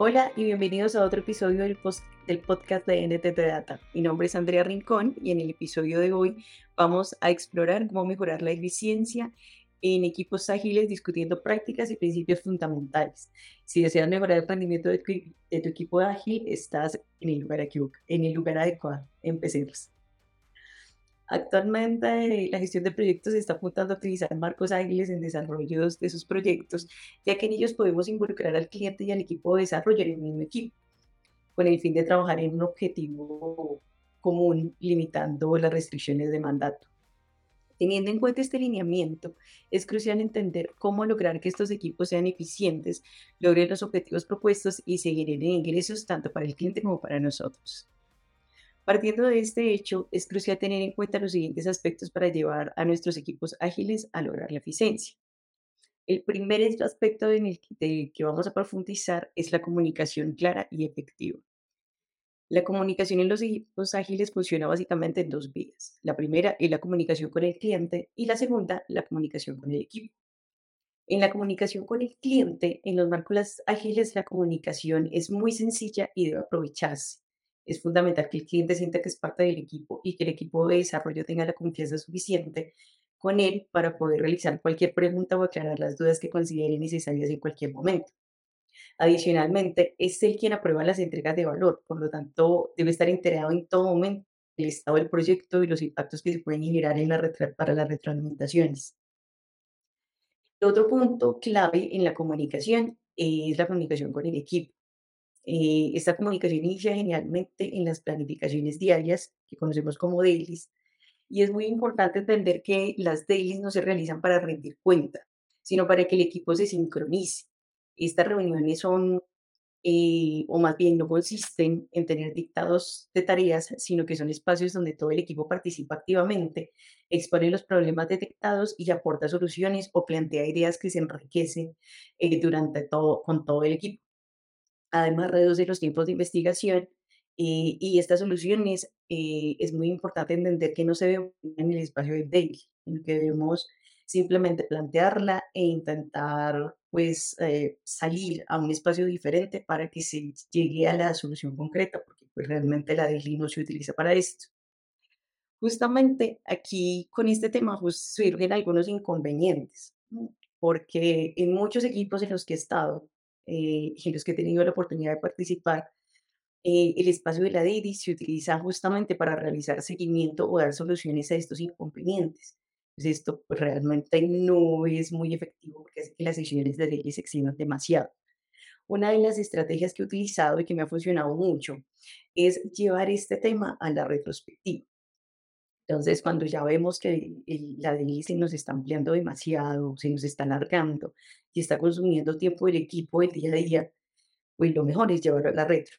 Hola y bienvenidos a otro episodio del, podcast de NTT Data. Mi nombre es Andrea Rincón y en el episodio de hoy vamos a explorar cómo mejorar la eficiencia en equipos ágiles discutiendo prácticas y principios fundamentales. Si deseas mejorar el rendimiento de tu, de tu equipo ágil, estás en el lugar en el lugar adecuado. Empecemos. Actualmente la gestión de proyectos está apuntando a utilizar marcos ágiles en desarrollo de sus proyectos, ya que en ellos podemos involucrar al cliente y al equipo de desarrollo en el mismo equipo, con el fin de trabajar en un objetivo común, limitando las restricciones de mandato. Teniendo en cuenta este lineamiento, es crucial entender cómo lograr que estos equipos sean eficientes, logren los objetivos propuestos y se generen ingresos tanto para el cliente como para nosotros. Partiendo de este hecho, es crucial tener en cuenta los siguientes aspectos para llevar a nuestros equipos ágiles a lograr la eficiencia. El primer aspecto en el que, vamos a profundizar es la comunicación clara y efectiva. La comunicación en los equipos ágiles funciona básicamente en dos vías. La primera es la comunicación con el cliente y la segunda, la comunicación con el equipo. En la comunicación con el cliente, en los marcos ágiles, la comunicación es muy sencilla y debe aprovecharse es fundamental que el cliente sienta que es parte del equipo y que el equipo de desarrollo tenga la confianza suficiente con él para poder realizar cualquier pregunta o aclarar las dudas que considere necesarias en cualquier momento. Adicionalmente, es él quien aprueba las entregas de valor, por lo tanto, debe estar enterado en todo momento del estado del proyecto y los impactos que se pueden generar en la para las retroalimentaciones. Otro punto clave en la comunicación es la comunicación con el equipo. Eh, esta comunicación inicia generalmente en las planificaciones diarias, que conocemos como dailies, y es muy importante entender que las dailies no se realizan para rendir cuenta, sino para que el equipo se sincronice. Estas reuniones son, eh, o más bien no consisten en tener dictados de tareas, sino que son espacios donde todo el equipo participa activamente, expone los problemas detectados y aporta soluciones o plantea ideas que se enriquecen eh, durante todo, con todo el equipo. Además, reduce los tiempos de investigación eh, y estas soluciones eh, es muy importante entender que no se ve en el espacio de daily, en que debemos simplemente plantearla e intentar pues eh, salir a un espacio diferente para que se llegue a la solución concreta, porque pues, realmente la daily no se utiliza para esto. Justamente aquí con este tema pues, surgen algunos inconvenientes, porque en muchos equipos en los que he estado, eh, en los que he tenido la oportunidad de participar, eh, el espacio de la DEDI se utiliza justamente para realizar seguimiento o dar soluciones a estos inconvenientes. Pues esto pues, realmente no es muy efectivo porque que las sesiones de DEDI se extiendan demasiado. Una de las estrategias que he utilizado y que me ha funcionado mucho es llevar este tema a la retrospectiva. Entonces, cuando ya vemos que la se nos está ampliando demasiado, se nos está alargando y está consumiendo tiempo del equipo el día a día, pues lo mejor es llevarlo a la retro.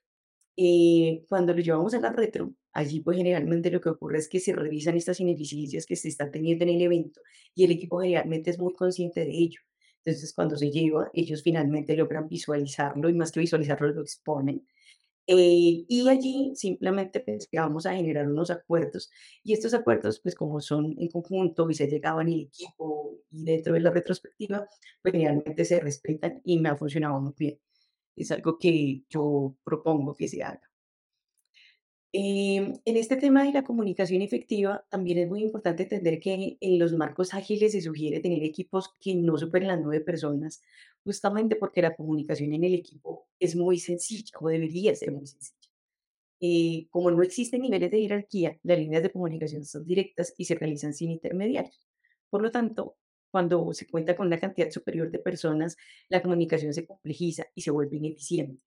Eh, cuando lo llevamos a la retro, allí pues generalmente lo que ocurre es que se revisan estas ineficiencias que se están teniendo en el evento y el equipo generalmente es muy consciente de ello. Entonces, cuando se lleva, ellos finalmente logran visualizarlo y más que visualizarlo, lo exponen eh, y allí simplemente pues, vamos a generar unos acuerdos y estos acuerdos, pues como son en conjunto y se llegaban en el equipo y dentro de la retrospectiva, pues generalmente se respetan y me ha funcionado muy bien. Es algo que yo propongo que se haga. Em, en este tema de la comunicación efectiva, también es muy importante entender que en los marcos ágiles se sugiere tener equipos que no superen las nueve personas, justamente porque la comunicación en el equipo es muy sencilla o debería ser muy sencilla. Eh, como no existen niveles de jerarquía, las líneas de comunicación son directas y se realizan sin intermediarios. Por lo tanto, cuando se cuenta con una cantidad superior de personas, la comunicación se complejiza y se vuelve ineficiente.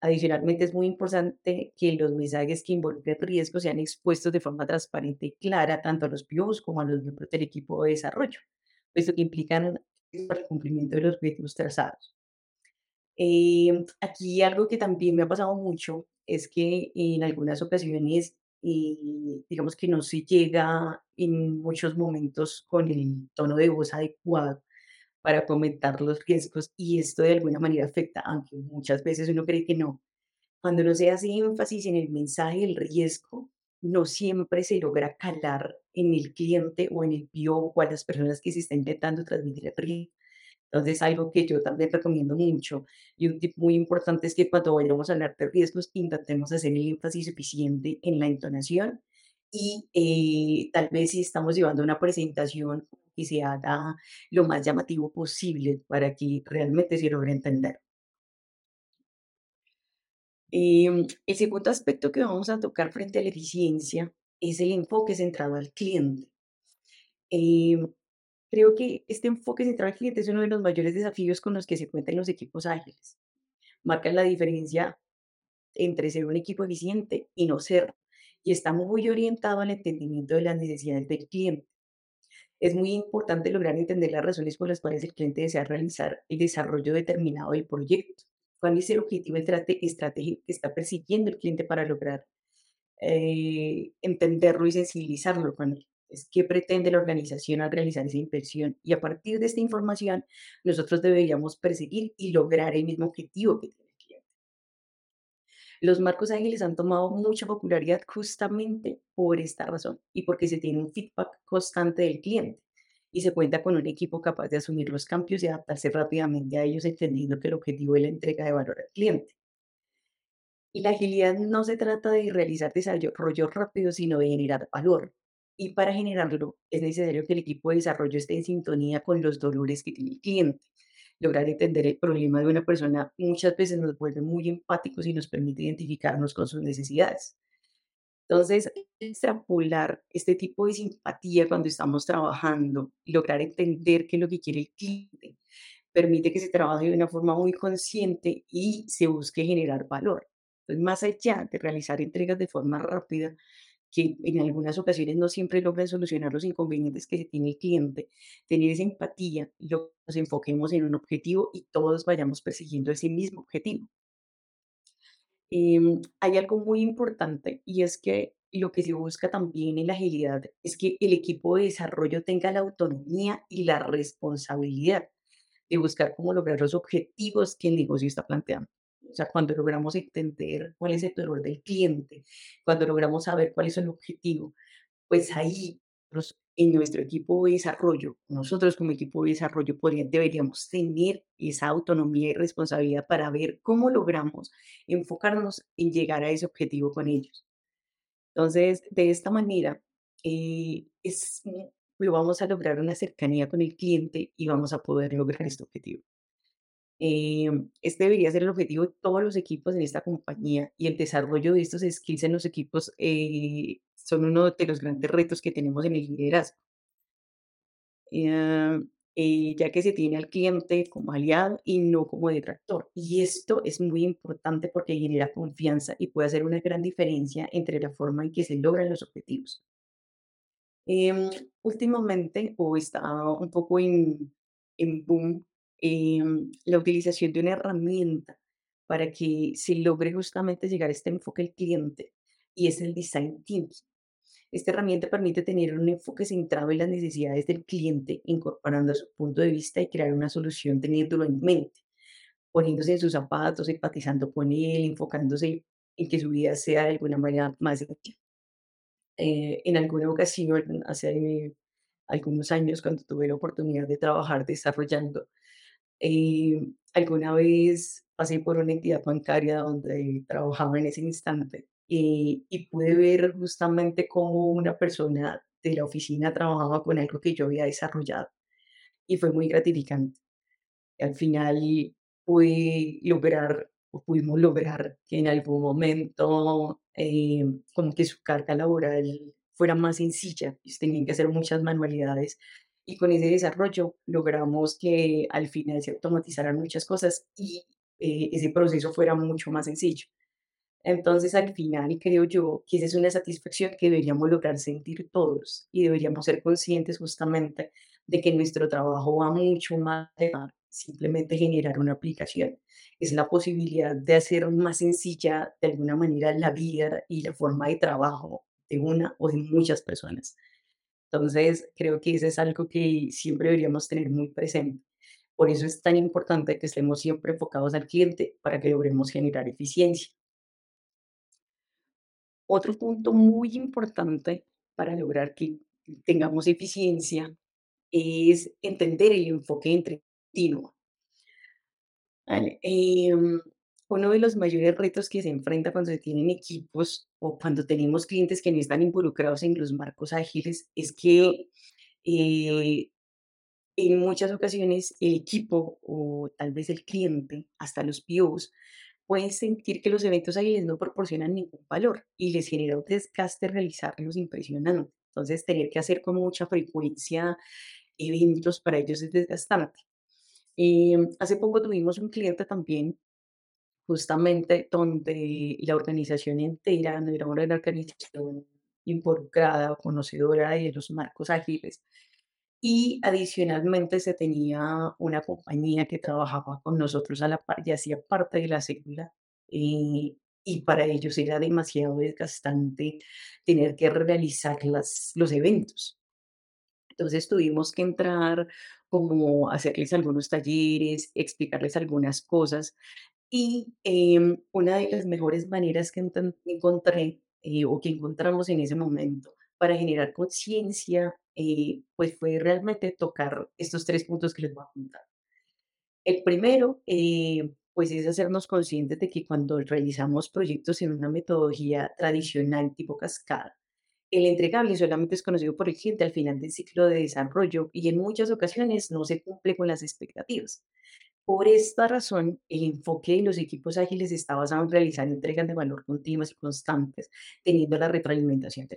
Adicionalmente, es muy importante que los mensajes que involucren riesgos sean expuestos de forma transparente y clara tanto a los PIOs como a los miembros del equipo de desarrollo, puesto que implican el cumplimiento de los objetivos trazados. Eh, aquí algo que también me ha pasado mucho es que en algunas ocasiones, eh, digamos que no se llega en muchos momentos con el tono de voz adecuado para comentar los riesgos y esto de alguna manera afecta, aunque muchas veces uno cree que no. Cuando no se hace énfasis en el mensaje del riesgo, no siempre se logra calar en el cliente o en el PIO o a las personas que se está intentando transmitir el riesgo. Entonces, algo que yo también recomiendo mucho y un tip muy importante es que cuando vayamos a hablar de riesgos, intentemos hacer el énfasis suficiente en la entonación y eh, tal vez si estamos llevando una presentación que se haga lo más llamativo posible para que realmente se logre entender. Em, el segundo aspecto que vamos a tocar frente a la eficiencia es el enfoque centrado al cliente. Em, creo que este enfoque centrado al cliente es uno de los mayores desafíos con los que se cuentan los equipos ágiles. Marcan la diferencia entre ser un equipo eficiente y no ser, y está muy orientado al entendimiento de las necesidades del cliente. Es muy importante lograr entender las razones por las cuales el cliente desea realizar el desarrollo determinado del proyecto. ¿Cuál es el objetivo estratégico que está persiguiendo el cliente para lograr eh, entenderlo y sensibilizarlo con él? Es qué pretende la organización al realizar esa inversión. Y a partir de esta información, nosotros deberíamos perseguir y lograr el mismo objetivo que tiene el cliente. Los marcos ágiles han tomado mucha popularidad justamente por esta razón y porque se tiene un feedback constante del cliente y se cuenta con un equipo capaz de asumir los cambios y adaptarse rápidamente a ellos, entendiendo que el objetivo es la entrega de valor al cliente. Y la agilidad no se trata de realizar desarrollo rápido, sino de generar valor. Y para generarlo es necesario que el equipo de desarrollo esté en sintonía con los dolores que tiene el cliente. Lograr entender el problema de una persona muchas veces nos vuelve muy empáticos y nos permite identificarnos con sus necesidades. Entonces, extrapolar este tipo de simpatía cuando estamos trabajando lograr entender qué es lo que quiere el cliente, permite que se trabaje de una forma muy consciente y se busque generar valor. Entonces, más allá de realizar entregas de forma rápida, que en algunas ocasiones no siempre logran solucionar los inconvenientes que tiene el cliente, tener esa empatía nos enfoquemos en un objetivo y todos vayamos persiguiendo ese mismo objetivo. Em, hay algo muy importante y es que lo que se busca también en la agilidad es que el equipo de desarrollo tenga la autonomía y la responsabilidad de buscar cómo lograr los objetivos que el negocio está planteando. O sea, cuando logramos entender cuál es el dolor del cliente, cuando logramos saber cuál es el objetivo, pues ahí nos- en nuestro equipo de desarrollo, nosotros como equipo de desarrollo podría- deberíamos tener esa autonomía y responsabilidad para ver cómo logramos enfocarnos en llegar a ese objetivo con ellos. Entonces, de esta manera, eh, es, lo vamos a lograr una cercanía con el cliente y vamos a poder lograr este objetivo. Em, este debería ser el objetivo de todos los equipos en esta compañía y el desarrollo de estos skills en los equipos eh, son uno de los grandes retos que tenemos en el liderazgo, eh, eh, ya que se tiene al cliente como aliado y no como detractor. Y esto es muy importante porque genera confianza y puede hacer una gran diferencia entre la forma en que se logran los objetivos. Em, últimamente, o está un poco en, en boom, em, la utilización de una herramienta para que se logre justamente llegar a este enfoque al cliente, y es el Design Thinking. Esta herramienta permite tener un enfoque centrado en las necesidades del cliente, incorporando su punto de vista y crear una solución teniéndolo en mente, poniéndose en sus zapatos, empatizando con él, enfocándose en que su vida sea de alguna manera más efectiva. Eh, en alguna ocasión, hace algunos años, cuando tuve la oportunidad de trabajar desarrollando, eh, alguna vez pasé por una entidad bancaria donde trabajaba en ese instante y, y pude ver justamente cómo una persona de la oficina trabajaba con algo que yo había desarrollado y fue muy gratificante. Al final pude lograr, o pudimos lograr que en algún momento, eh, como que su carga laboral fuera más sencilla, tenían que hacer muchas manualidades y con ese desarrollo logramos que al final se automatizaran muchas cosas y eh, ese proceso fuera mucho más sencillo. Entonces, al final, creo yo que esa es una satisfacción que deberíamos lograr sentir todos y deberíamos ser conscientes justamente de que nuestro trabajo va mucho más allá simplemente generar una aplicación. Es la posibilidad de hacer más sencilla de alguna manera la vida y la forma de trabajo de una o de muchas personas. Entonces, creo que eso es algo que siempre deberíamos tener muy presente. Por eso es tan importante que estemos siempre enfocados al cliente para que logremos generar eficiencia. Otro punto muy importante para lograr que tengamos eficiencia es entender el enfoque entre continua. Vale, em, uno de los mayores retos que se enfrenta cuando se tienen equipos o cuando tenemos clientes que no están involucrados en los marcos ágiles es que eh, en muchas ocasiones el equipo o tal vez el cliente, hasta los POs, pueden sentir que los eventos ágiles no proporcionan ningún valor y les genera un desgaste realizarlos impresionante. Entonces, tener que hacer con mucha frecuencia eventos para ellos es desgastante. Em, hace poco tuvimos un cliente también, justamente donde la organización entera, no era una organización involucrada, conocedora de los marcos ágiles, y adicionalmente se tenía una compañía que trabajaba con nosotros a la par y hacía parte de la célula, eh, y para ellos era demasiado desgastante tener que realizar las, los eventos. Entonces tuvimos que entrar como hacerles algunos talleres, explicarles algunas cosas y em, una de las mejores maneras que encontré eh, o que encontramos en ese momento para generar conciencia, eh, pues fue realmente tocar estos tres puntos que les voy a contar. El primero, eh, pues es hacernos conscientes de que cuando realizamos proyectos en una metodología tradicional tipo cascada, el entregable solamente es conocido por el cliente al final del ciclo de desarrollo y en muchas ocasiones no se cumple con las expectativas. Por esta razón, el enfoque de los equipos ágiles está basado en realizar entregas de valor continuas y constantes, teniendo la retroalimentación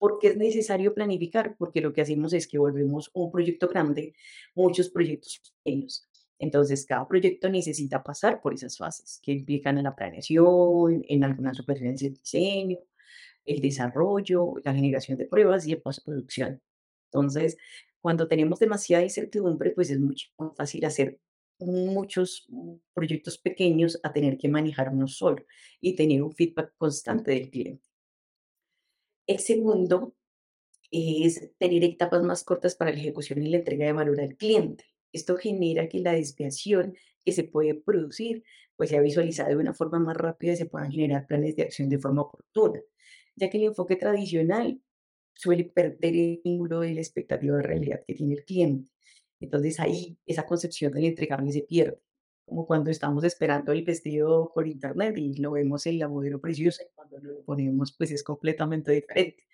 del ¿Por qué es necesario planificar? Porque lo que hacemos es que volvemos un proyecto grande, muchos proyectos pequeños. Entonces, cada proyecto necesita pasar por esas fases que implican en la planeación, en algunas ocasiones el diseño, el desarrollo, la generación de pruebas y el postproducción. Entonces, cuando tenemos demasiada incertidumbre, pues es mucho más fácil hacer muchos proyectos pequeños a tener que manejar uno solo y tener un feedback constante del cliente. El segundo es tener etapas más cortas para la ejecución y la entrega de valor al cliente. Esto genera que la desviación que se puede producir pues sea visualizada de una forma más rápida y se puedan generar planes de acción de forma oportuna, ya que el enfoque tradicional suele perder el vínculo de la expectativa de realidad que tiene el cliente. Entonces ahí esa concepción del entregable se pierde, como cuando estamos esperando el vestido por internet y lo vemos en la modelo preciosa y cuando lo ponemos pues es completamente diferente.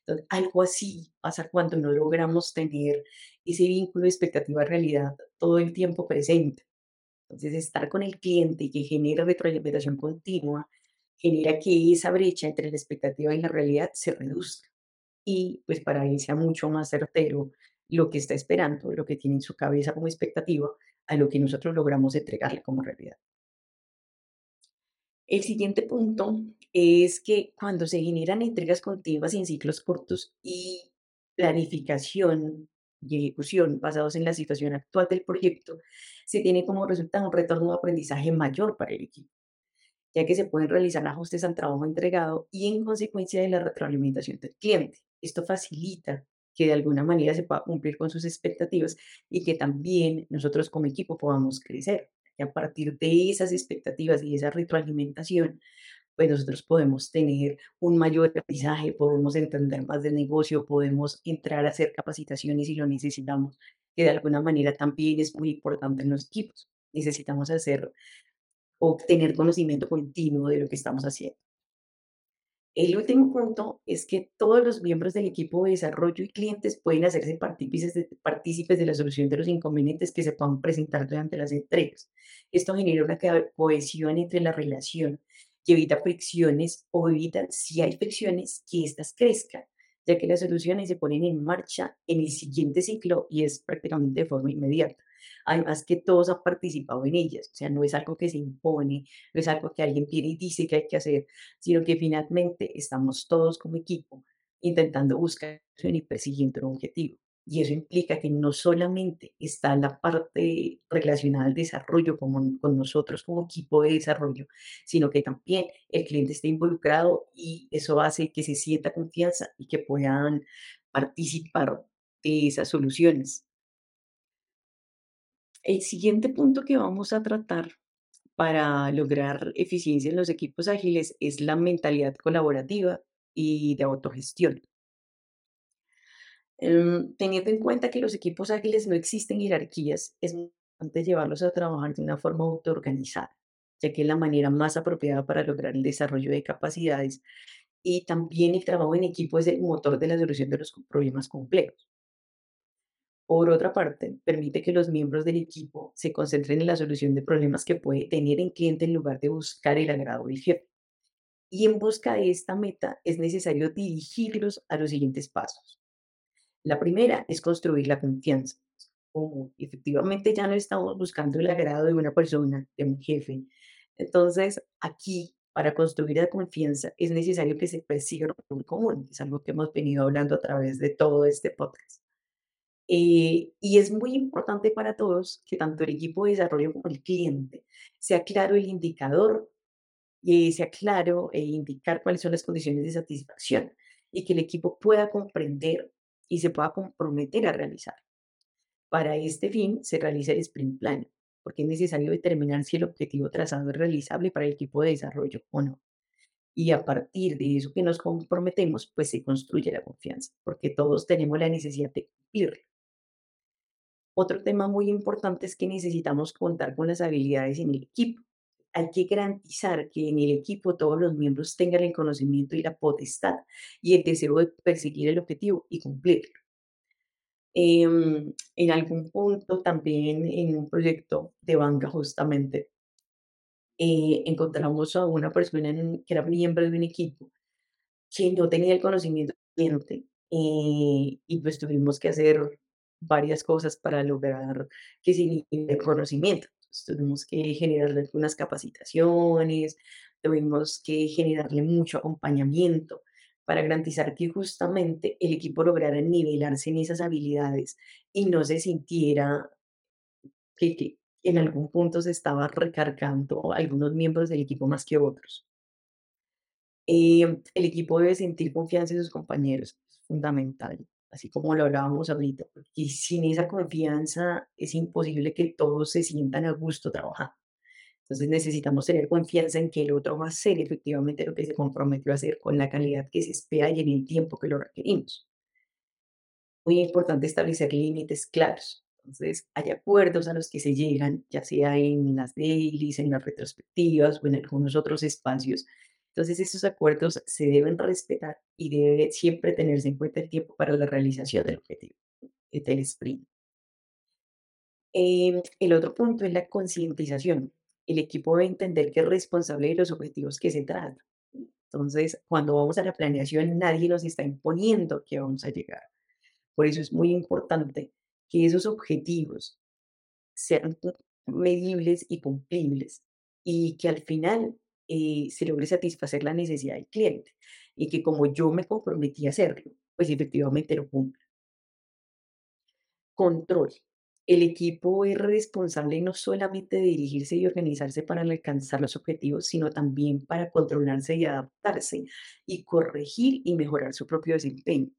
Entonces, algo así pasa cuando no logramos tener ese vínculo de expectativa-realidad todo el tiempo presente. Entonces, estar con el cliente que genere retroalimentación continua, genera que esa brecha entre la expectativa y la realidad se reduzca. Y pues para él sea mucho más certero lo que está esperando, lo que tiene en su cabeza como expectativa, a lo que nosotros logramos entregarle como realidad. El siguiente punto es que cuando se generan entregas continuas en ciclos cortos y planificación y ejecución basados en la situación actual del proyecto, se tiene como resultado un retorno de aprendizaje mayor para el equipo, ya que se pueden realizar ajustes al trabajo entregado y en consecuencia de la retroalimentación del cliente. Esto facilita que de alguna manera se pueda cumplir con sus expectativas y que también nosotros como equipo podamos crecer. Y a partir de esas expectativas y esa retroalimentación, pues nosotros podemos tener un mayor aprendizaje, podemos entender más del negocio, podemos entrar a hacer capacitaciones si lo necesitamos, que de alguna manera también es muy importante en los equipos. Necesitamos hacer, obtener conocimiento continuo de lo que estamos haciendo. El último punto es que todos los miembros del equipo de desarrollo y clientes pueden hacerse partícipes de, la solución de los inconvenientes que se puedan presentar durante las entregas. Esto genera una co- cohesión entre la relación y evita fricciones o evita, si hay fricciones, que éstas crezcan, ya que las soluciones se ponen en marcha en el siguiente ciclo y es prácticamente de forma inmediata. Además que todos han participado en ellas, o sea, no es algo que se impone, no es algo que alguien viene y dice que hay que hacer, sino que finalmente estamos todos como equipo intentando buscar y persiguiendo un objetivo. Y eso implica que no solamente está la parte relacionada al desarrollo como con nosotros como equipo de desarrollo, sino que también el cliente esté involucrado y eso hace que se sienta confianza y que puedan participar de esas soluciones. El siguiente punto que vamos a tratar para lograr eficiencia en los equipos ágiles es la mentalidad colaborativa y de autogestión. Em, teniendo en cuenta que los equipos ágiles no existen jerarquías, es importante llevarlos a trabajar de una forma autoorganizada, ya que es la manera más apropiada para lograr el desarrollo de capacidades y también el trabajo en equipo es el motor de la solución de los problemas complejos. Por otra parte, permite que los miembros del equipo se concentren en la solución de problemas que puede tener el cliente en lugar de buscar el agrado del jefe. Y en busca de esta meta es necesario dirigirlos a los siguientes pasos. La primera es construir la confianza. Como efectivamente ya no estamos buscando el agrado de una persona, de un jefe. Entonces, aquí, para construir la confianza, es necesario que se persiga un común. Es algo que hemos venido hablando a través de todo este podcast. Eh, y es muy importante para todos que tanto el equipo de desarrollo como el cliente sea claro el indicador y sea claro e indicar cuáles son las condiciones de satisfacción y que el equipo pueda comprender y se pueda comprometer a realizar. Para este fin se realiza el sprint plan, porque es necesario determinar si el objetivo trazado es realizable para el equipo de desarrollo o no. Y a partir de eso que nos comprometemos, pues se construye la confianza, porque todos tenemos la necesidad de cumplirlo. Otro tema muy importante es que necesitamos contar con las habilidades en el equipo. Hay que garantizar que en el equipo todos los miembros tengan el conocimiento y la potestad y el deseo de perseguir el objetivo y cumplirlo. Em, en algún punto también en un proyecto de banca justamente eh, encontramos a una persona que era miembro de un equipo que no tenía el conocimiento suficiente, eh, y pues tuvimos que hacer varias cosas para lograr que se el conocimiento. Tuvimos que generarle algunas capacitaciones, tuvimos que generarle mucho acompañamiento para garantizar que justamente el equipo lograra nivelarse en esas habilidades y no se sintiera que, en algún punto se estaba recargando algunos miembros del equipo más que otros. Em, el equipo debe sentir confianza en sus compañeros, es fundamental, así como lo hablábamos ahorita, porque sin esa confianza es imposible que todos se sientan a gusto trabajando. Entonces necesitamos tener confianza en que el otro va a hacer efectivamente lo que se comprometió a hacer con la calidad que se espera y en el tiempo que lo requerimos. Muy importante establecer límites claros. Entonces, hay acuerdos a los que se llegan, ya sea en las dailies, en las retrospectivas o en algunos otros espacios. Entonces, esos acuerdos se deben respetar y debe siempre tenerse en cuenta el tiempo para la realización del objetivo, eh, del sprint. Em, el otro punto es la concientización. El equipo debe entender que es responsable de los objetivos que se trata. Entonces, cuando vamos a la planeación, nadie nos está imponiendo que vamos a llegar. Por eso es muy importante que esos objetivos sean medibles y cumplibles y que al final eh, se logre satisfacer la necesidad del cliente y que como yo me comprometí a hacerlo, pues efectivamente lo cumpla. Control. El equipo es responsable no solamente de dirigirse y organizarse para alcanzar los objetivos, sino también para controlarse y adaptarse y corregir y mejorar su propio desempeño.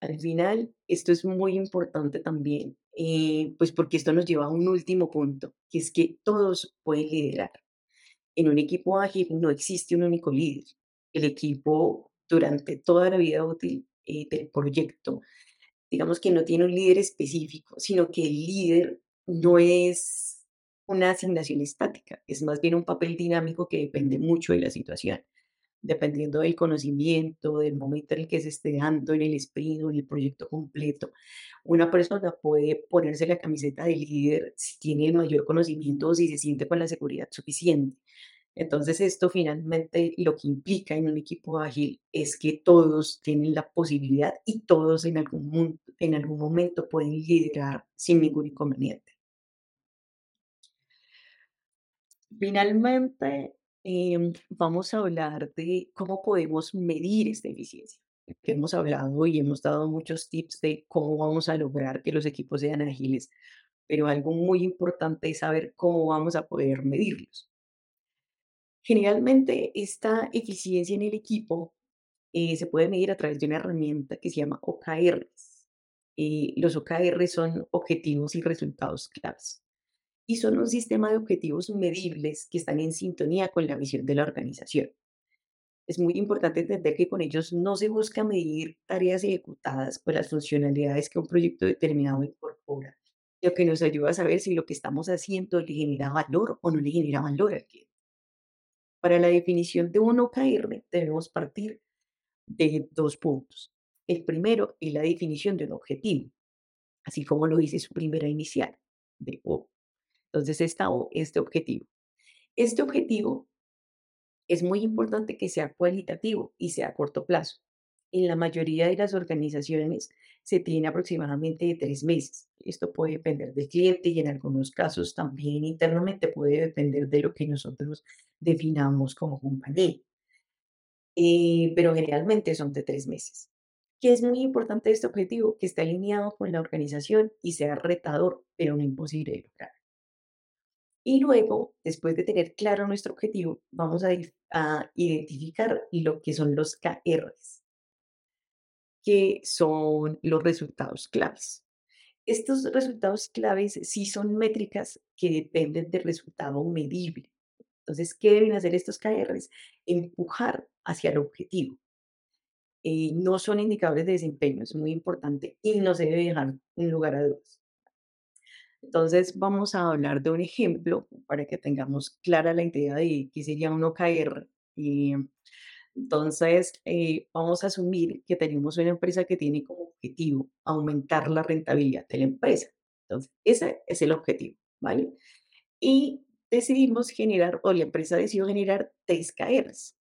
Al final, esto es muy importante también, eh, pues porque esto nos lleva a un último punto, que es que todos pueden liderar. En un equipo ágil no existe un único líder. El equipo durante toda la vida útil eh, del proyecto, digamos que no tiene un líder específico, sino que el líder no es una asignación estática, es más bien un papel dinámico que depende mucho de la situación dependiendo del conocimiento, del momento en el que se esté dando en el sprint o en el proyecto completo. Una persona puede ponerse la camiseta de líder si tiene mayor conocimiento o si se siente con la seguridad suficiente. Entonces, esto finalmente lo que implica en un equipo ágil es que todos tienen la posibilidad y todos en algún, en algún momento pueden liderar sin ningún inconveniente. Finalmente, em, vamos a hablar de cómo podemos medir esta eficiencia. Que hemos hablado y hemos dado muchos tips de cómo vamos a lograr que los equipos sean ágiles, pero algo muy importante es saber cómo vamos a poder medirlos. Generalmente, esta eficiencia en el equipo eh, se puede medir a través de una herramienta que se llama OKRs. Eh, los OKRs son objetivos y resultados claves y son un sistema de objetivos medibles que están en sintonía con la visión de la organización. Es muy importante entender que con ellos no se busca medir tareas ejecutadas o las funcionalidades que un proyecto determinado incorpora, lo que nos ayuda a saber si lo que estamos haciendo le genera valor o no le genera valor al cliente. Para la definición de un OKR debemos partir de dos puntos. El primero es la definición de un objetivo, así como lo dice su primera inicial, de O. Entonces, esta O es de objetivo. Este objetivo es muy importante que sea cualitativo y sea a corto plazo. En la mayoría de las organizaciones se tiene aproximadamente de tres meses. Esto puede depender del cliente y en algunos casos también internamente puede depender de lo que nosotros definamos como compañía. Eh, pero generalmente son de tres meses. Que es muy importante este objetivo, que esté alineado con la organización y sea retador, pero no imposible de lograr. Y luego, después de tener claro nuestro objetivo, vamos a, a identificar lo que son los KRs, que son los resultados claves. Estos resultados claves sí son métricas que dependen del resultado medible. Entonces, ¿qué deben hacer estos KRs? Empujar hacia el objetivo. Eh, no son indicadores de desempeño, es muy importante y no se debe dejar un lugar a dudas. Entonces, vamos a hablar de un ejemplo para que tengamos clara la idea de qué sería un OKR. Y entonces, eh, vamos a asumir que tenemos una empresa que tiene como objetivo aumentar la rentabilidad de la empresa. Entonces, ese es el objetivo, ¿vale? Y decidimos generar, o la empresa decidió generar tres KRs.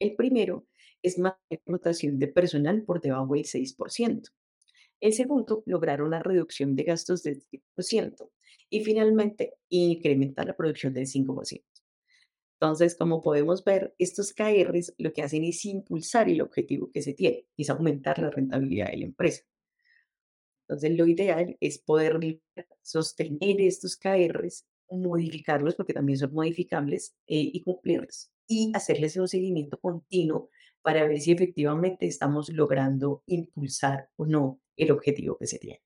El primero es más rotación de personal por debajo del 6%. El segundo, lograr una reducción de gastos del 10%. Y finalmente, incrementar la producción del 5%. Entonces, como podemos ver, estos KRs lo que hacen es impulsar el objetivo que se tiene, es aumentar la rentabilidad de la empresa. Entonces, lo ideal es poder sostener estos KRs, modificarlos, porque también son modificables, eh, y cumplirlos, y hacerles un seguimiento continuo para ver si efectivamente estamos logrando impulsar o no el objetivo que se tiene.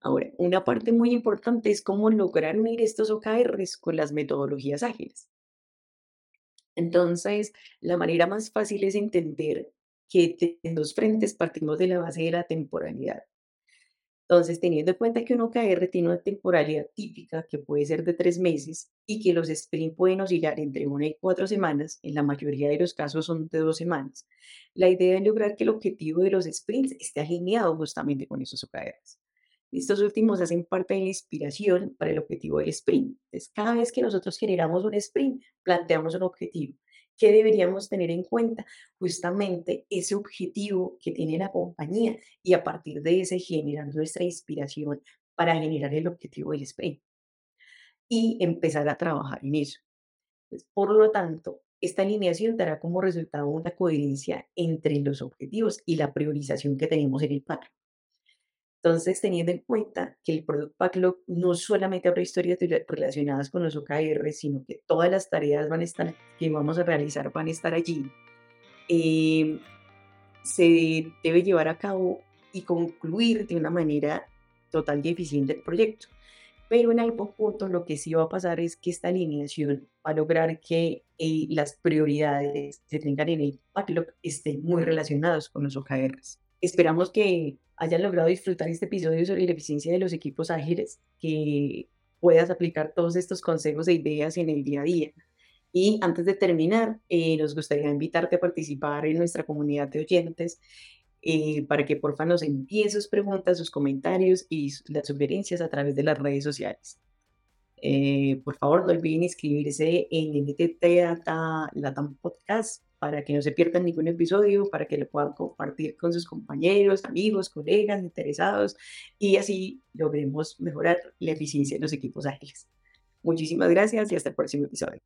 Ahora, una parte muy importante es cómo lograr unir estos OKRs con las metodologías ágiles. Entonces, la manera más fácil es entender que en dos frentes partimos de la base de la temporalidad. Entonces, teniendo en cuenta que un OKR tiene una temporalidad típica que puede ser de tres meses y que los sprints pueden oscilar entre una y cuatro semanas, en la mayoría de los casos son de dos semanas, la idea es lograr que el objetivo de los sprints esté alineado justamente con esos OKRs. Estos últimos hacen parte de la inspiración para el objetivo del sprint. Entonces, cada vez que nosotros generamos un sprint, planteamos un objetivo. ¿Qué deberíamos tener en cuenta? Justamente ese objetivo que tiene la compañía y a partir de ese generar nuestra inspiración para generar el objetivo del sprint y empezar a trabajar en eso. por lo tanto, esta alineación dará como resultado una coherencia entre los objetivos y la priorización que tenemos en el backlog. Entonces, teniendo en cuenta que el Product Backlog no solamente habrá historias relacionadas con los OKR, sino que todas las tareas van a estar, que vamos a realizar van a estar allí, eh, se debe llevar a cabo y concluir de una manera total y eficiente el proyecto. Pero en algún punto lo que sí va a pasar es que esta alineación va a lograr que eh, las prioridades que tengan en el backlog estén muy relacionadas con los OKRs. Esperamos que hayan logrado disfrutar este episodio sobre la eficiencia de los equipos ágiles, que puedas aplicar todos estos consejos e ideas en el día a día. Y antes de terminar, eh, nos gustaría invitarte a participar en nuestra comunidad de oyentes eh, para que porfa nos envíen sus preguntas, sus comentarios y las sugerencias a través de las redes sociales. Eh, por favor, no olviden inscribirse en NTT Latam Podcast para que no se pierdan ningún episodio, para que lo puedan compartir con sus compañeros, amigos, colegas, interesados y así logremos mejorar la eficiencia de los equipos ágiles. Muchísimas gracias y hasta el próximo episodio.